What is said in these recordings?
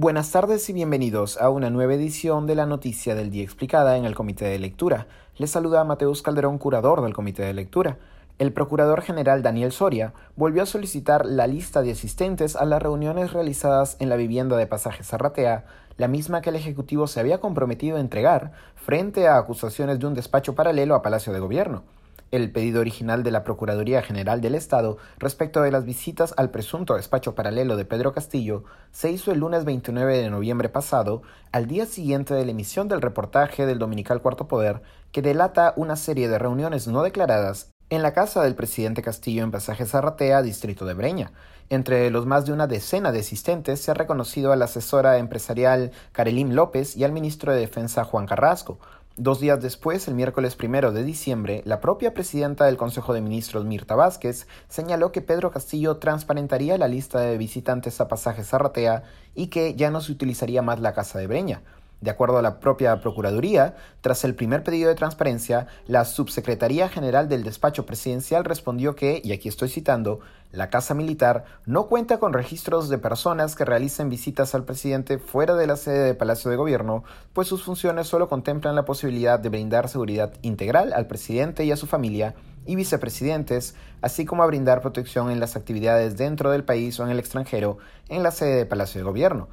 Buenas tardes y bienvenidos a una nueva edición de la Noticia del Día Explicada en el Comité de Lectura. Les saluda Mateus Calderón, curador del Comité de Lectura. El Procurador General Daniel Soria volvió a solicitar la lista de asistentes a las reuniones realizadas en la vivienda de Pasaje Zarratea, la misma que el Ejecutivo se había comprometido a entregar frente a acusaciones de un despacho paralelo a Palacio de Gobierno el pedido original de la Procuraduría General del Estado respecto de las visitas al presunto despacho paralelo de Pedro Castillo se hizo el lunes 29 de noviembre pasado, al día siguiente de la emisión del reportaje del Dominical Cuarto Poder, que delata una serie de reuniones no declaradas en la casa del presidente Castillo en Pasaje Zarratea, distrito de Breña. Entre los más de una decena de asistentes se ha reconocido a la asesora empresarial Karelim López y al ministro de Defensa Juan Carrasco, Dos días después, el miércoles primero de diciembre, la propia presidenta del Consejo de Ministros, Mirta Vázquez, señaló que Pedro Castillo transparentaría la lista de visitantes a pasajes Zarratea y que ya no se utilizaría más la Casa de Breña. De acuerdo a la propia Procuraduría, tras el primer pedido de transparencia, la Subsecretaría General del Despacho Presidencial respondió que, y aquí estoy citando, la Casa Militar no cuenta con registros de personas que realicen visitas al presidente fuera de la sede de Palacio de Gobierno, pues sus funciones solo contemplan la posibilidad de brindar seguridad integral al presidente y a su familia y vicepresidentes, así como a brindar protección en las actividades dentro del país o en el extranjero en la sede de Palacio de Gobierno.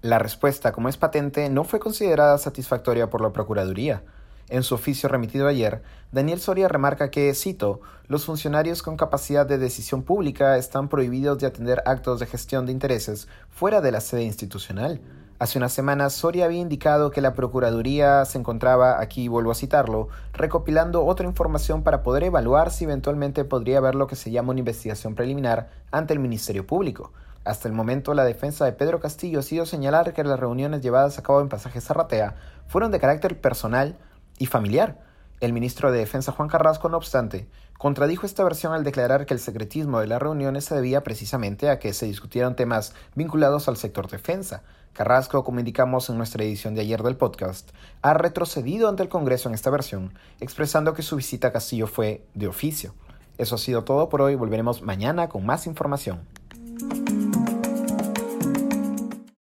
La respuesta, como es patente, no fue considerada satisfactoria por la Procuraduría. En su oficio remitido ayer, Daniel Soria remarca que, cito, los funcionarios con capacidad de decisión pública están prohibidos de atender actos de gestión de intereses fuera de la sede institucional. Hace unas semanas, Soria había indicado que la Procuraduría se encontraba, aquí vuelvo a citarlo, recopilando otra información para poder evaluar si eventualmente podría haber lo que se llama una investigación preliminar ante el Ministerio Público. Hasta el momento, la defensa de Pedro Castillo ha sido señalar que las reuniones llevadas a cabo en Pasaje Zarratea fueron de carácter personal y familiar. El ministro de Defensa Juan Carrasco, no obstante, contradijo esta versión al declarar que el secretismo de las reuniones se debía precisamente a que se discutieran temas vinculados al sector defensa. Carrasco, como indicamos en nuestra edición de ayer del podcast, ha retrocedido ante el Congreso en esta versión, expresando que su visita a Castillo fue de oficio. Eso ha sido todo por hoy, volveremos mañana con más información.